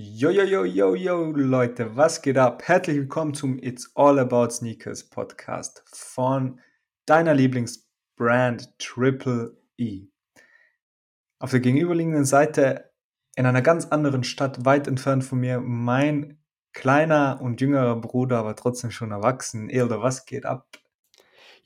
Yo, yo, yo, yo, yo, Leute, was geht ab? Herzlich willkommen zum It's All About Sneakers Podcast von deiner Lieblingsbrand Triple E. Auf der gegenüberliegenden Seite in einer ganz anderen Stadt, weit entfernt von mir, mein kleiner und jüngerer Bruder, aber trotzdem schon erwachsen. Elder, was geht ab?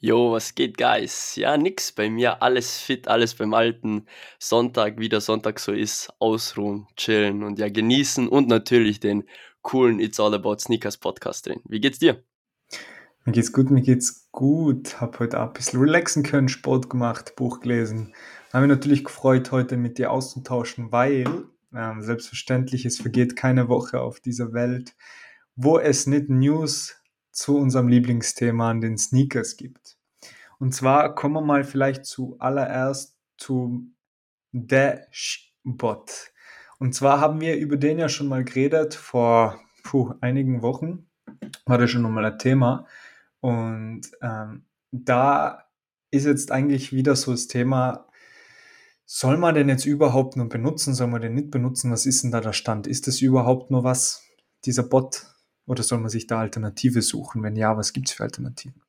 Jo, was geht, Guys? Ja, nix bei mir, alles fit, alles beim alten Sonntag, wie der Sonntag so ist, ausruhen, chillen und ja genießen und natürlich den coolen It's All About Sneakers Podcast drin. Wie geht's dir? Mir geht's gut, mir geht's gut. Hab heute ein bisschen relaxen können, Sport gemacht, Buch gelesen. Habe mich natürlich gefreut, heute mit dir auszutauschen, weil ähm, selbstverständlich, es vergeht keine Woche auf dieser Welt, wo es nicht News zu unserem Lieblingsthema an den Sneakers gibt. Und zwar kommen wir mal vielleicht zuallererst zu Dashbot. Und zwar haben wir über den ja schon mal geredet vor puh, einigen Wochen. War das schon nochmal ein Thema. Und ähm, da ist jetzt eigentlich wieder so das Thema, soll man den jetzt überhaupt nur benutzen, soll man den nicht benutzen? Was ist denn da der Stand? Ist das überhaupt nur was, dieser Bot? Oder soll man sich da Alternative suchen? Wenn ja, was gibt es für Alternativen?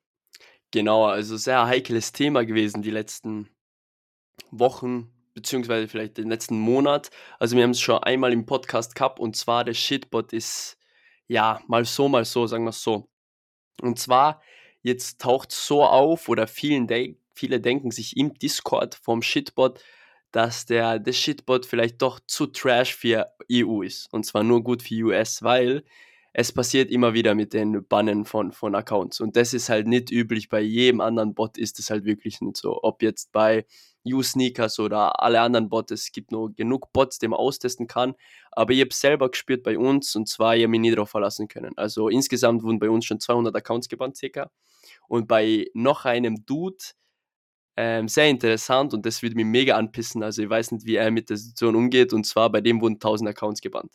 Genau, also sehr heikles Thema gewesen die letzten Wochen, beziehungsweise vielleicht den letzten Monat. Also wir haben es schon einmal im Podcast gehabt und zwar der Shitbot ist ja mal so, mal so, sagen wir es so. Und zwar, jetzt taucht so auf oder vielen de viele denken sich im Discord vom Shitbot, dass der, der Shitbot vielleicht doch zu trash für EU ist. Und zwar nur gut für US, weil es passiert immer wieder mit den Bannen von, von Accounts. Und das ist halt nicht üblich. Bei jedem anderen Bot ist es halt wirklich nicht so. Ob jetzt bei U-Sneakers oder alle anderen Bots, es gibt nur genug Bots, die man austesten kann. Aber ich habe selber gespürt bei uns und zwar, ich habe mich nie darauf verlassen können. Also insgesamt wurden bei uns schon 200 Accounts gebannt, circa. Und bei noch einem Dude, ähm, sehr interessant und das würde mich mega anpissen. Also ich weiß nicht, wie er mit der Situation umgeht. Und zwar bei dem wurden 1000 Accounts gebannt.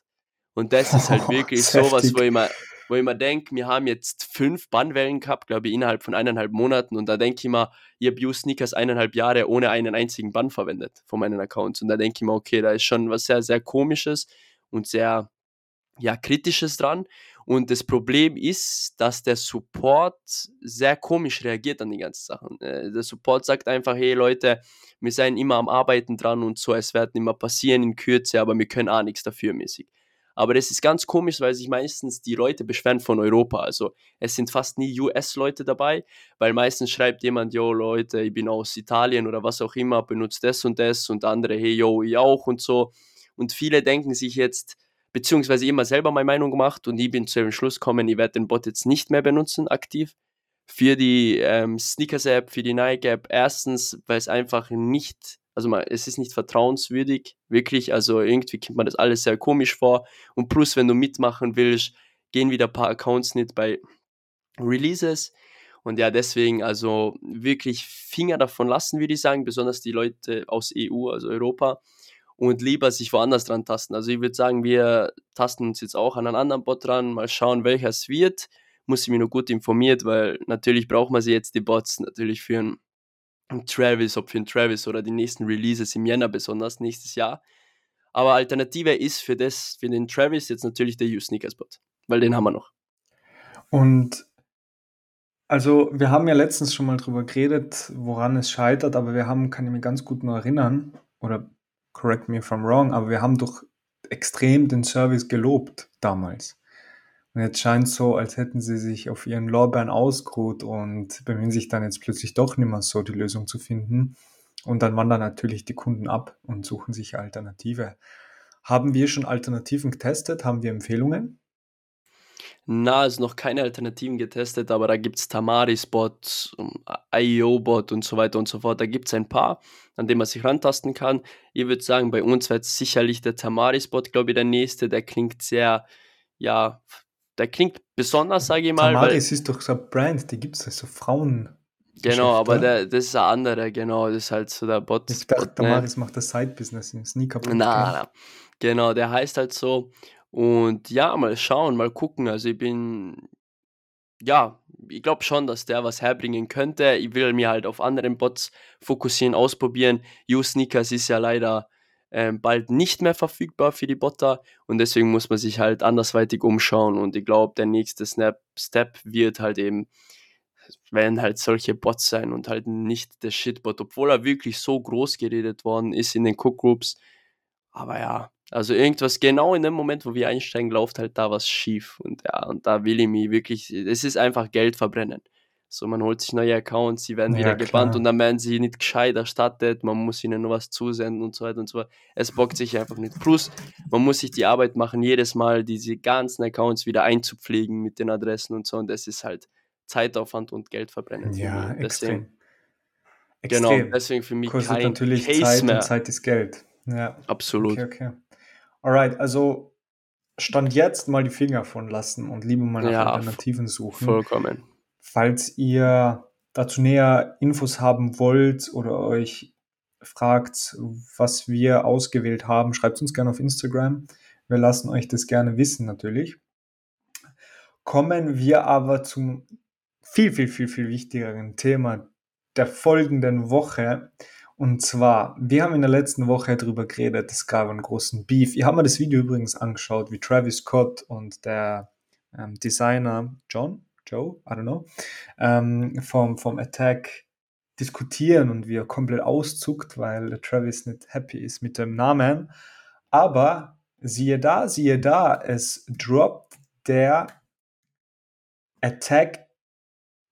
Und das ist halt wirklich oh, sowas, wo ich mal, wo ich mir denke, wir haben jetzt fünf Bannwellen gehabt, glaube ich, innerhalb von eineinhalb Monaten. Und da denke ich mir, ich habe U-Sneakers eineinhalb Jahre ohne einen einzigen Bann verwendet von meinen Accounts. Und da denke ich mir, okay, da ist schon was sehr, sehr komisches und sehr, ja, kritisches dran. Und das Problem ist, dass der Support sehr komisch reagiert an die ganzen Sachen. Äh, der Support sagt einfach, hey Leute, wir seien immer am Arbeiten dran und so, es wird immer passieren in Kürze, aber wir können auch nichts dafür mäßig. Aber das ist ganz komisch, weil sich meistens die Leute beschweren von Europa. Also es sind fast nie US-Leute dabei, weil meistens schreibt jemand, yo Leute, ich bin aus Italien oder was auch immer, benutzt das und das und andere, hey yo, ich auch und so. Und viele denken sich jetzt, beziehungsweise immer selber meine Meinung gemacht und ich bin zu dem Schluss gekommen, ich werde den Bot jetzt nicht mehr benutzen aktiv für die ähm, Sneakers-App, für die Nike-App. Erstens, weil es einfach nicht also man, es ist nicht vertrauenswürdig, wirklich. Also irgendwie kommt man das alles sehr komisch vor. Und plus, wenn du mitmachen willst, gehen wieder ein paar Accounts nicht bei Releases. Und ja, deswegen also wirklich Finger davon lassen, würde ich sagen, besonders die Leute aus EU, also Europa, und lieber sich woanders dran tasten. Also ich würde sagen, wir tasten uns jetzt auch an einen anderen Bot dran, mal schauen, welcher es wird. Muss ich mich nur gut informiert, weil natürlich braucht man sie jetzt, die Bots, natürlich für ein Travis, ob für den Travis oder die nächsten Releases im Jänner besonders, nächstes Jahr. Aber Alternative ist für das, für den Travis jetzt natürlich der U-Sneakers-Bot, weil den haben wir noch. Und also wir haben ja letztens schon mal drüber geredet, woran es scheitert, aber wir haben, kann ich mich ganz gut nur erinnern, oder correct me if I'm wrong, aber wir haben doch extrem den Service gelobt damals. Und jetzt scheint es so, als hätten sie sich auf ihren Lorbeeren ausgeruht und bemühen sich dann jetzt plötzlich doch nicht mehr so, die Lösung zu finden. Und dann wandern natürlich die Kunden ab und suchen sich Alternative. Haben wir schon Alternativen getestet? Haben wir Empfehlungen? Na, ist noch keine Alternativen getestet, aber da gibt es Tamari-Spot, IO-Bot und so weiter und so fort. Da gibt es ein paar, an denen man sich rantasten kann. Ich würde sagen, bei uns wird sicherlich der Tamari-Spot, glaube ich, der nächste. Der klingt sehr, ja, der klingt besonders, sage ich mal. Tamaris ist doch so ein Brand, die gibt es also Frauen. Genau, aber der, das ist ein anderer, genau, das ist halt so der Bot. Ich dachte, Tamaris macht das Side-Business im sneaker Nein, nein, genau, der heißt halt so. Und ja, mal schauen, mal gucken. Also ich bin, ja, ich glaube schon, dass der was herbringen könnte. Ich will mir halt auf anderen Bots fokussieren, ausprobieren. U-Sneakers ist ja leider ähm, bald nicht mehr verfügbar für die Botter und deswegen muss man sich halt andersweitig umschauen und ich glaube, der nächste Snap Step wird halt eben, werden halt solche Bots sein und halt nicht der Shitbot, obwohl er wirklich so groß geredet worden ist in den Cook Groups. Aber ja, also irgendwas genau in dem Moment, wo wir einsteigen, läuft halt da was schief und ja, und da will ich mich wirklich, es ist einfach Geld verbrennen. So, man holt sich neue Accounts, sie werden wieder Ja, gebannt und dann werden sie nicht gescheit erstattet, man muss ihnen nur was zusenden und so weiter und so fort. Es bockt sich einfach nicht. Plus, man muss sich die Arbeit machen, jedes Mal diese ganzen Accounts wieder einzupflegen mit den Adressen und so und das ist halt Zeitaufwand und Geld verbrennen Ja. Deswegen, extrem. genau, Extrem. deswegen für mich Kostet kein natürlich Case Zeit und mehr. Zeit ist Geld. Ja, okay, Absolut. okay. Alright, also Stand jetzt mal die Finger von lassen und lieber mal nach Ja, Alternativen suchen. vollkommen. Falls ihr dazu näher Infos haben wollt oder euch fragt, was wir ausgewählt haben, schreibt uns gerne auf Instagram. Wir lassen euch das gerne wissen natürlich. Kommen wir aber zum viel, viel, viel, viel wichtigeren Thema der folgenden Woche. Und zwar, wir haben in der letzten Woche darüber geredet, es gab einen großen Beef. Ich habe mir das Video übrigens angeschaut, wie Travis Scott und der ähm, Designer John, Joe, I don't know, ähm, vom, vom Attack diskutieren und wie er komplett auszuckt, weil Travis nicht happy ist mit dem Namen. Aber siehe da, siehe da, es droppt der Attack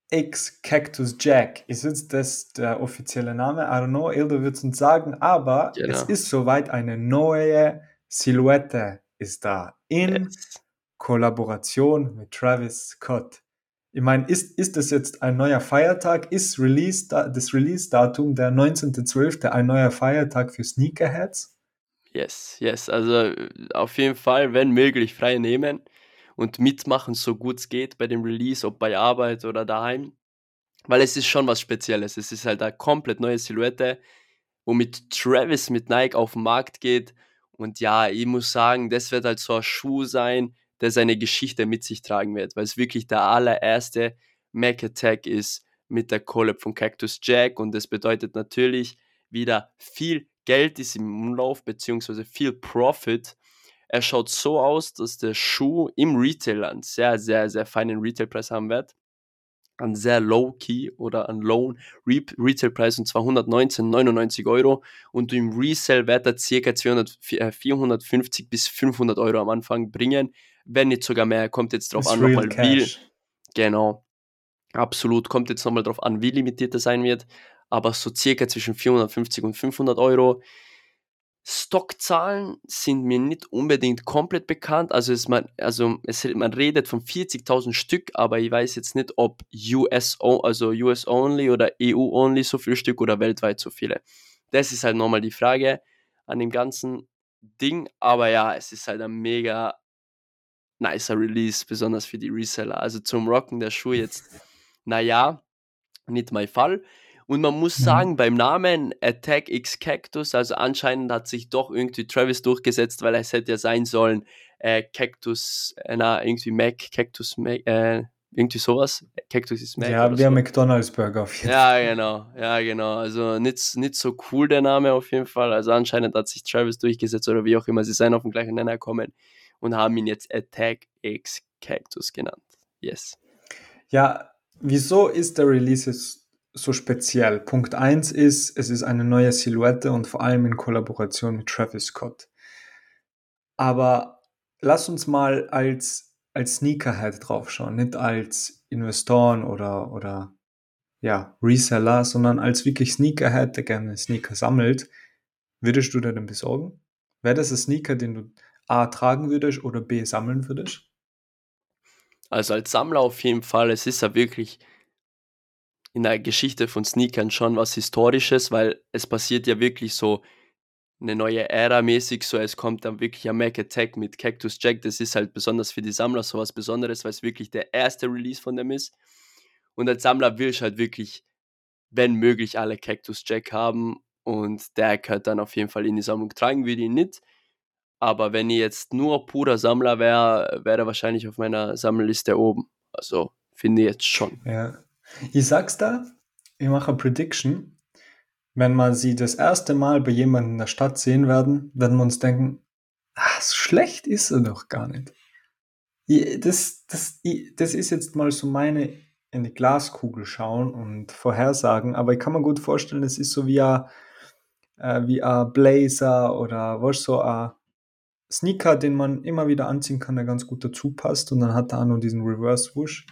X Cactus Jack. Ist jetzt das der offizielle Name? I don't know, Ildo wird es uns sagen, aber Genau. es ist soweit eine neue Silhouette ist da in Yes. Kollaboration mit Travis Scott. Ich meine, ist, ist das jetzt ein neuer Feiertag? Ist Release, das Release-Datum der 19.12. ein neuer Feiertag für Sneakerheads? Yes, yes. Also äh, auf jeden Fall, wenn möglich, frei nehmen und mitmachen, so gut es geht bei dem Release, ob bei Arbeit oder daheim. Weil es ist schon was Spezielles. Es ist halt eine komplett neue Silhouette, womit Travis mit Nike auf den Markt geht. Und ja, ich muss sagen, das wird halt so ein Schuh sein, der seine Geschichte mit sich tragen wird, weil es wirklich der allererste Mac Attack ist mit der Collab von Cactus Jack. Und das bedeutet natürlich wieder viel Geld ist im Umlauf, beziehungsweise viel Profit. Er schaut so aus, dass der Schuh im Retail einen sehr, sehr, sehr feinen Retailpreis haben wird. Einen sehr low-key oder einen lowen Re Retailpreis und zwar 119,99 Euro. Und im Resale wird er ca. 200, äh, 450 bis 500 Euro am Anfang bringen. Wenn nicht sogar mehr, kommt jetzt drauf an, nochmal wie. Genau. Absolut. Kommt jetzt nochmal drauf an, wie limitiert er sein wird. Aber so circa zwischen 450 und 500 Euro. Stockzahlen sind mir nicht unbedingt komplett bekannt. Also, es, man, also es, man redet von 40.000 Stück, aber ich weiß jetzt nicht, ob US, also US only oder EU only so viele Stück oder weltweit so viele. Das ist halt nochmal die Frage an dem ganzen Ding. Aber ja, es ist halt ein mega nicer Release, besonders für die Reseller. Also zum Rocken der Schuh jetzt, naja, nicht mein Fall. Und man muss Mhm. sagen, beim Namen Attack X Cactus, also anscheinend hat sich doch irgendwie Travis durchgesetzt, weil es hätte ja sein sollen, äh, Cactus, äh, na, irgendwie Mac, Cactus Mac, äh, irgendwie sowas. Cactus ist Mac Ja, wie ein so. McDonalds Burger auf jeden Ja, genau, ja, genau. Also nicht, nicht so cool der Name auf jeden Fall. Also anscheinend hat sich Travis durchgesetzt oder wie auch immer. Sie seien auf den gleichen Nenner gekommen und haben ihn jetzt Attack X Cactus genannt. Yes. Ja, wieso ist der Release jetzt so speziell? Punkt 1 ist, es ist eine neue Silhouette und vor allem in Kollaboration mit Travis Scott. Aber lass uns mal als, als Sneakerhead draufschauen, nicht als Investoren oder, oder ja, Reseller, sondern als wirklich Sneakerhead, der gerne Sneaker sammelt. Würdest du dir den besorgen? Wäre das ein Sneaker, den du A tragen würdest oder B sammeln würdest? Also als Sammler auf jeden Fall, es ist ja wirklich in der Geschichte von Sneakern schon was Historisches, weil es passiert ja wirklich so eine neue Ära mäßig, so es kommt dann wirklich ein Mac Attack mit Cactus Jack, das ist halt besonders für die Sammler so was Besonderes, weil es wirklich der erste Release von dem ist. Und als Sammler will ich halt wirklich, wenn möglich, alle Cactus Jack haben und der gehört dann auf jeden Fall in die Sammlung tragen, würde ich nicht. Aber wenn ich jetzt nur purer Sammler wäre, wäre er wahrscheinlich auf meiner Sammelliste oben. Also finde ich jetzt schon. Ja. Ich sag's da, ich mache eine Prediction. wenn wir sie das erste Mal bei jemandem in der Stadt sehen werden, werden wir uns denken, ach, so schlecht ist er doch gar nicht. Das, das, das ist jetzt mal so meine in die Glaskugel schauen und vorhersagen, aber ich kann mir gut vorstellen, es ist so wie ein, äh, wie ein Blazer oder was so ein Sneaker, den man immer wieder anziehen kann, der ganz gut dazu passt und dann hat er auch noch diesen Reverse Swoosh.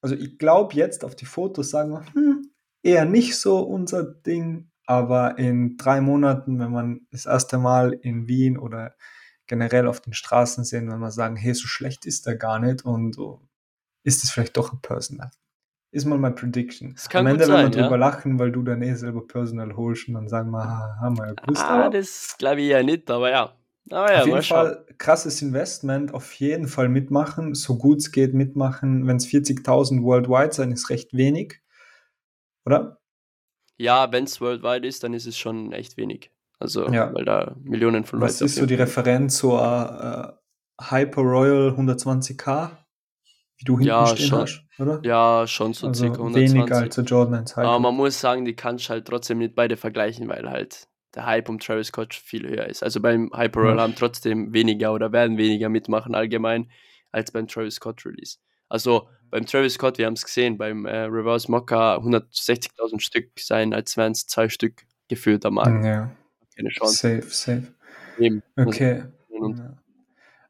Also ich glaube jetzt auf die Fotos sagen wir, hm, eher nicht so unser Ding, aber in drei Monaten, wenn man das erste Mal in Wien oder generell auf den Straßen sehen, wenn man sagen, hey, so schlecht ist er gar nicht und ist es vielleicht doch ein Personal. Ist mal mein Prediction. Am Ende werden wir drüber ja. lachen, weil du dann eh selber Personal holst und dann sagen wir, haben wir ja gewusst. Ah, das glaube ich ja nicht, aber ja. Aber ja, auf jeden Fall krasses Investment, auf jeden Fall mitmachen, so gut es geht mitmachen. Wenn es 40.000 worldwide sein, ist recht wenig, oder? Ja, wenn es worldwide ist, dann ist es schon echt wenig. Also, ja. weil da Millionen von Leuten. Was ist so die Referenz zur uh, Hyper Royal 120k? Wie du hinten ja, stehen schon, hast, oder? Ja, schon so also circa 120. Weniger als der Jordan 1 Hyper. Aber man muss sagen, die kannst du halt trotzdem nicht beide vergleichen, weil halt der Hype um Travis Scott viel höher ist. Also beim Hyper ja. haben trotzdem weniger oder werden weniger mitmachen allgemein als beim Travis Scott Release. Also beim Travis Scott, wir haben es gesehen, beim äh, Reverse Mocha 160.000 Stück sein, als wären es zwei Stück gefühlt am Markt. Ja. Keine Chance. Safe, safe. Eben. Okay. Ja.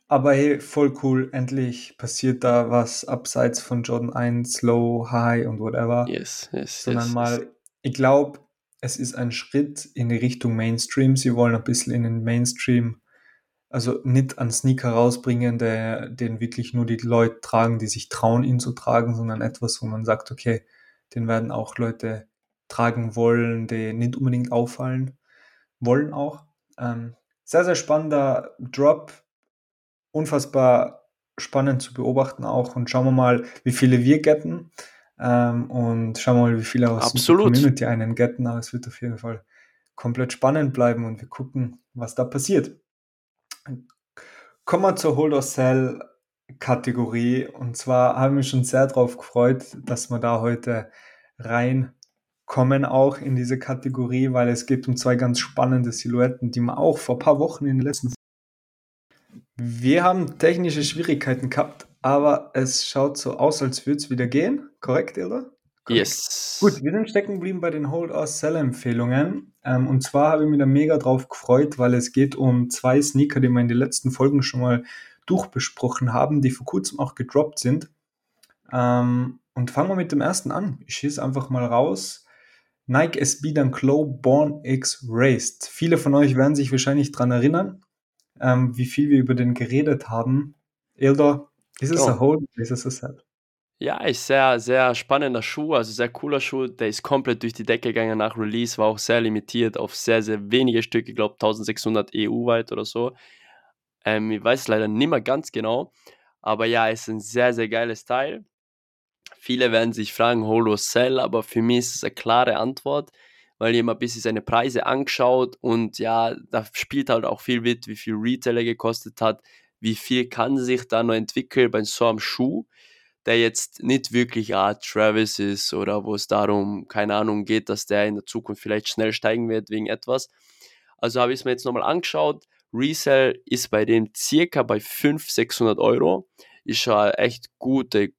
Aber hey, voll cool. Endlich passiert da was abseits von Jordan 1, Low, High und whatever. Yes, yes. Sondern yes, mal, yes. ich glaube, es ist ein Schritt in die Richtung Mainstream. Sie wollen ein bisschen in den Mainstream, also nicht einen Sneaker rausbringen, der, den wirklich nur die Leute tragen, die sich trauen, ihn zu tragen, sondern etwas, wo man sagt, okay, den werden auch Leute tragen wollen, die nicht unbedingt auffallen wollen auch. Ähm, sehr, sehr spannender Drop. Unfassbar spannend zu beobachten auch. Und schauen wir mal, wie viele wir getten. Ähm, und schauen wir mal, wie viele aus Absolut. der Community einen getten. Aber es wird auf jeden Fall komplett spannend bleiben und wir gucken, was da passiert. Kommen wir zur Hold or Sell Kategorie. Und zwar haben wir schon sehr darauf gefreut, dass wir da heute rein kommen auch in diese Kategorie, weil es geht um zwei ganz spannende Silhouetten, die man auch vor ein paar Wochen in den letzten. Wir haben technische Schwierigkeiten gehabt, aber es schaut so aus, als würde es wieder gehen. Korrekt, oder? Yes. Gut, wir sind stecken geblieben bei den Hold-or-Sell-Empfehlungen. Ähm, und zwar habe ich mich da mega drauf gefreut, weil es geht um zwei Sneaker, die wir in den letzten Folgen schon mal durchbesprochen haben, die vor kurzem auch gedroppt sind. Ähm, und fangen wir mit dem ersten an. Ich schieße einfach mal raus. Nike SB Dunk Low Born X Raced. Viele von euch werden sich wahrscheinlich daran erinnern, ähm, wie viel wir über den geredet haben. Elder, ist es oh. a hold ist es a set? Ja, ist sehr, sehr spannender Schuh, also sehr cooler Schuh. Der ist komplett durch die Decke gegangen nach Release, war auch sehr limitiert auf sehr, sehr wenige Stücke, ich glaube 1600 EU-weit oder so. Ähm, ich weiß leider nicht mehr ganz genau, aber ja, ist ein sehr, sehr geiles Teil. Viele werden sich fragen, Holo Sell, aber für mich ist es eine klare Antwort, weil ich immer ein bisschen seine Preise angeschaut und ja, da spielt halt auch viel mit, wie viel Retailer gekostet hat, wie viel kann sich da noch entwickeln bei so einem Schuh, der jetzt nicht wirklich Art Travis ist oder wo es darum, keine Ahnung, geht, dass der in der Zukunft vielleicht schnell steigen wird wegen etwas. Also habe ich es mir jetzt nochmal angeschaut. Resell ist bei dem circa bei 500, 600 Euro. Ist schon echt gute,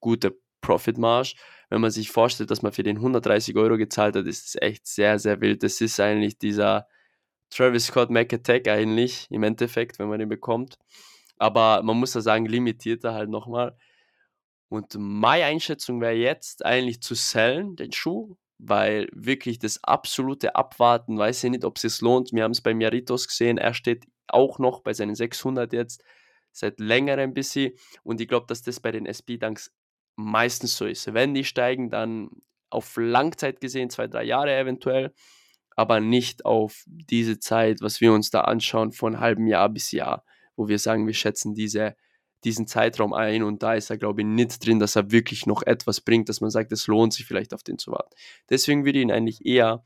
gute Profit Marge. Wenn man sich vorstellt, dass man für den 130 Euro gezahlt hat, ist es echt sehr, sehr wild. Das ist eigentlich dieser Travis Scott Mac Attack eigentlich im Endeffekt, wenn man den bekommt. Aber man muss ja sagen, limitierter halt nochmal. Und meine Einschätzung wäre jetzt eigentlich zu sellen, den Schuh, weil wirklich das absolute Abwarten, weiß ich nicht, ob es sich lohnt. Wir haben es bei Miaritos gesehen, er steht auch noch bei seinen 600 jetzt, seit längerem ein bisschen. Und ich glaube, dass das bei den SB-Dunks meistens so ist. Wenn die steigen, dann auf Langzeit gesehen, zwei, drei Jahre eventuell, aber nicht auf diese Zeit, was wir uns da anschauen, von halbem Jahr bis Jahr, wo wir sagen, wir schätzen diese, diesen Zeitraum ein und da ist er, glaube ich, nicht drin, dass er wirklich noch etwas bringt, dass man sagt, es lohnt sich vielleicht auf den zu warten. Deswegen würde ich ihn eigentlich eher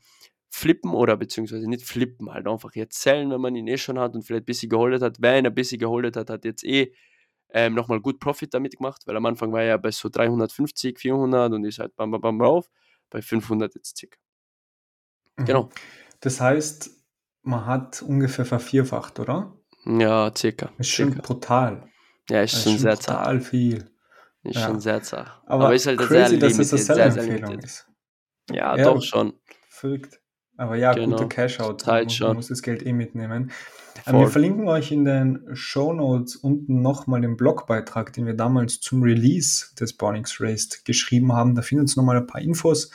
flippen oder beziehungsweise nicht flippen, halt einfach jetzt zählen, wenn man ihn eh schon hat und vielleicht ein bisschen geholdet hat. Wer ihn ein bisschen geholdet hat, hat jetzt eh ähm, nochmal gut Profit damit gemacht, weil am Anfang war er ja bei so 350, 400 und ist halt bam, bam, bam rauf, bei 500 jetzt circa. Genau. Das heißt, man hat ungefähr vervierfacht, oder? Ja, circa. Ist schon circa. brutal. Ja, ist ist schon sehr zart. brutal viel. Ist Ja. schon sehr zart. Aber, Aber ist halt sehr crazy, dass es limited, eine sehr, sehr Seller-Empfehlung limited. ist. Ja, Ja, doch schon. Verrückt. Aber ja, Genau. guter Cash-Out. Zeit Man muss, schon. man muss das Geld eh mitnehmen. Ähm, Voll. wir verlinken euch in den Show Notes unten nochmal den Blogbeitrag, den wir damals zum Release des Bornix Raced geschrieben haben. Da findet ihr nochmal ein paar Infos.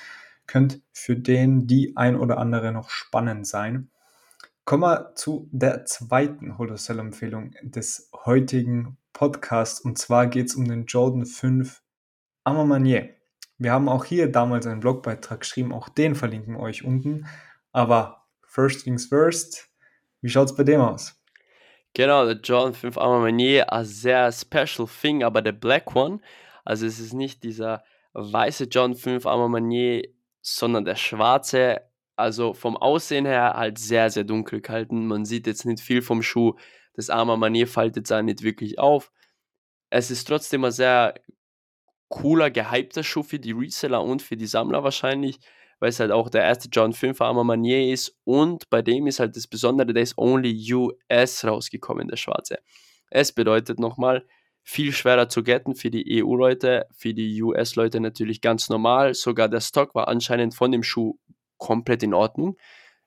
Könnt für den die ein oder andere noch spannend sein. Kommen wir zu der zweiten Holosell-Empfehlung des heutigen Podcasts. Und zwar geht es um den Jordan 5 Amamanier. Wir haben auch hier damals einen Blogbeitrag geschrieben, auch den verlinken wir euch unten. Aber first things first, wie schaut es bei dem aus? Genau, der Jordan 5 Armamanier, ein sehr special thing, aber der Black One, also es ist nicht dieser weiße Jordan 5 Armamanier, sondern der schwarze, also vom Aussehen her halt sehr, sehr dunkel gehalten. Man sieht jetzt nicht viel vom Schuh, das Armamanier faltet sich nicht wirklich auf. Es ist trotzdem ein sehr cooler, gehypter Schuh für die Reseller und für die Sammler wahrscheinlich, weil es halt auch der erste John 5 Armamanier ist und bei dem ist halt das Besondere, der ist only US rausgekommen, der schwarze. Es bedeutet nochmal, viel schwerer zu getten für die EU-Leute, für die US-Leute natürlich ganz normal. Sogar der Stock war anscheinend von dem Schuh komplett in Ordnung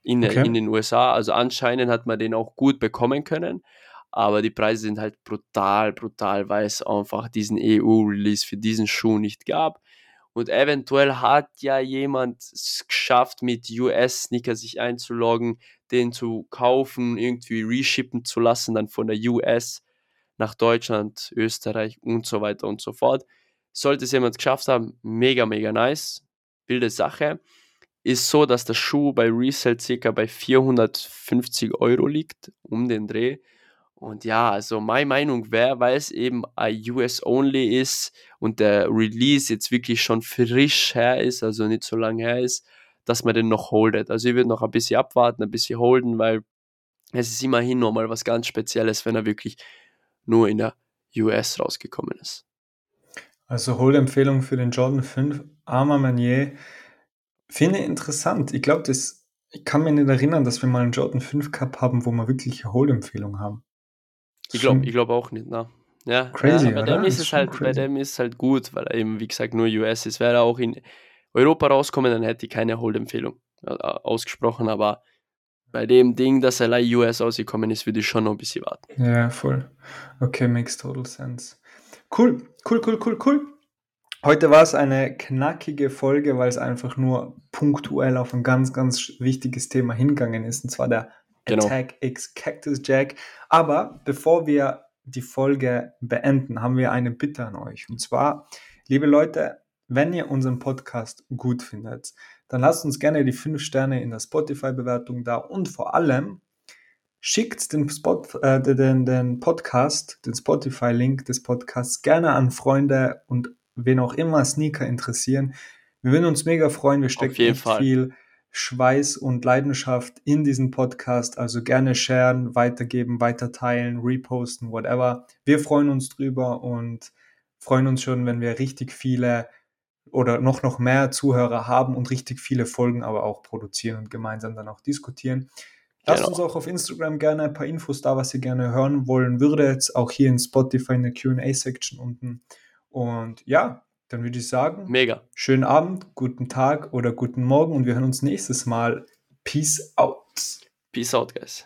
in, Okay. in den USA. Also anscheinend hat man den auch gut bekommen können. Aber die Preise sind halt brutal, brutal, weil es einfach diesen EU-Release für diesen Schuh nicht gab. Und eventuell hat ja jemand es geschafft, mit US-Sneaker sich einzuloggen, den zu kaufen, irgendwie reshippen zu lassen, dann von der US nach Deutschland, Österreich und so weiter und so fort. Sollte es jemand geschafft haben, mega, mega nice. Wilde Sache. Ist so, dass der Schuh bei Resale circa bei 450 Euro liegt, um den Dreh. Und ja, also meine Meinung wäre, weil es eben ein US-Only ist und der Release jetzt wirklich schon frisch her ist, also nicht so lange her ist, dass man den noch holdet. Also ich würde noch ein bisschen abwarten, ein bisschen holden, weil es ist immerhin nochmal was ganz Spezielles, wenn er wirklich nur in der US rausgekommen ist. Also Holdempfehlung für den Jordan 5 Arma Manier. Finde interessant. Ich glaube, das, ich kann mich nicht erinnern, dass wir mal einen Jordan 5 Cup haben, wo wir wirklich eine Holdempfehlung haben. Ich glaube glaub auch nicht, ne? Ja, Crazy, ja, bei dem ist es halt, bei crazy. dem ist es halt gut, weil er eben, wie gesagt, nur US ist. Wäre er auch in Europa rauskommen, dann hätte ich keine Hold-Empfehlung äh, ausgesprochen, aber bei dem Ding, dass er allein US ausgekommen ist, würde ich schon noch ein bisschen warten. Ja, voll. Okay, makes total sense. Cool, cool, cool, cool, cool. Heute war es eine knackige Folge, weil es einfach nur punktuell auf ein ganz, ganz wichtiges Thema hingegangen ist, und zwar der Genau. Attack X Cactus Jack. Aber bevor wir die Folge beenden, haben wir eine Bitte an euch. Und zwar, liebe Leute, wenn ihr unseren Podcast gut findet, dann lasst uns gerne die 5 Sterne in der Spotify-Bewertung da und vor allem schickt den, Spot, äh, den, den Podcast, den Spotify-Link des Podcasts gerne an Freunde und wen auch immer Sneaker interessieren. Wir würden uns mega freuen. Wir stecken echt Fall. viel Schweiß und Leidenschaft in diesen Podcast. Also gerne sharen, weitergeben, weiterteilen, reposten, whatever. Wir freuen uns drüber und freuen uns schon, wenn wir richtig viele oder noch, noch mehr Zuhörer haben und richtig viele Folgen aber auch produzieren und gemeinsam dann auch diskutieren. Lasst Genau. uns auch auf Instagram gerne ein paar Infos da, was ihr gerne hören wollen würdet. Auch hier in Spotify in der QA-Section unten. Und ja, dann würde ich sagen, Mega. schönen Abend, guten Tag oder guten Morgen und wir hören uns nächstes Mal. Peace out. Peace out, guys.